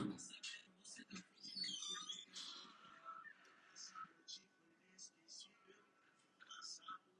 Awesome.